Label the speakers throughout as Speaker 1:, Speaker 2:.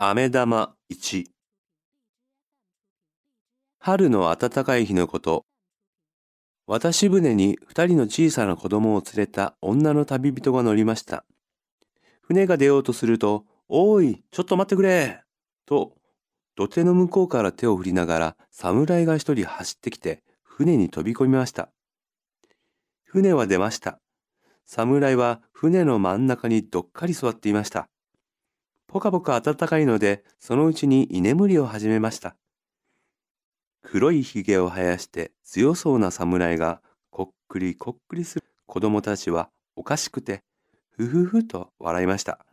Speaker 1: 飴玉1春の暖かい日のこと。渡し船に二人の小さな子供を連れた女の旅人が乗りました。船が出ようとすると、おい、ちょっと待ってくれと、土手の向こうから手を振りながら侍が一人走ってきて船に飛び込みました。船は出ました。侍は船の真ん中にどっかり座っていました。ぽかぽか暖かいので、そのうちに居眠りを始めました。黒いひげを生やして強そうな侍がこっくりこっくりする子供たちはおかしくて、ふふふと笑いました。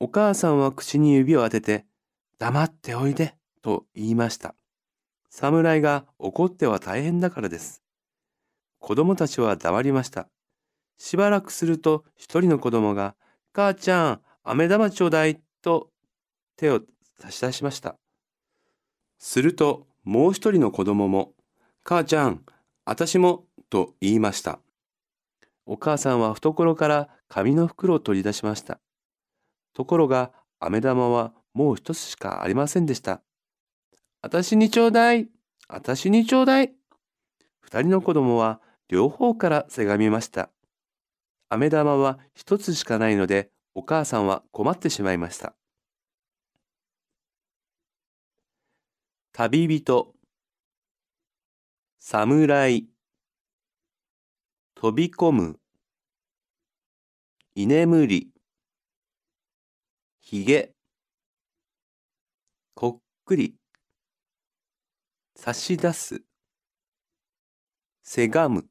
Speaker 1: お母さんは口に指を当てて、黙っておいでと言いました。侍が怒っては大変だからです。子供たちは黙りました。しばらくすると一人の子供が、母ちゃん、飴玉ちょうだいと手を差し出しました。するともう一人の子供も、母ちゃん、あたしもと言いました。お母さんは懐から紙の袋を取り出しました。ところが、飴玉はもう一つしかありませんでした。あたしにちょうだい、あたしにちょうだい。二人の子供は両方からせがみました。飴玉は一つしかないので、お母さんは困ってしまいました。旅人侍飛び込む居眠りひげこっくり差し出すせがむ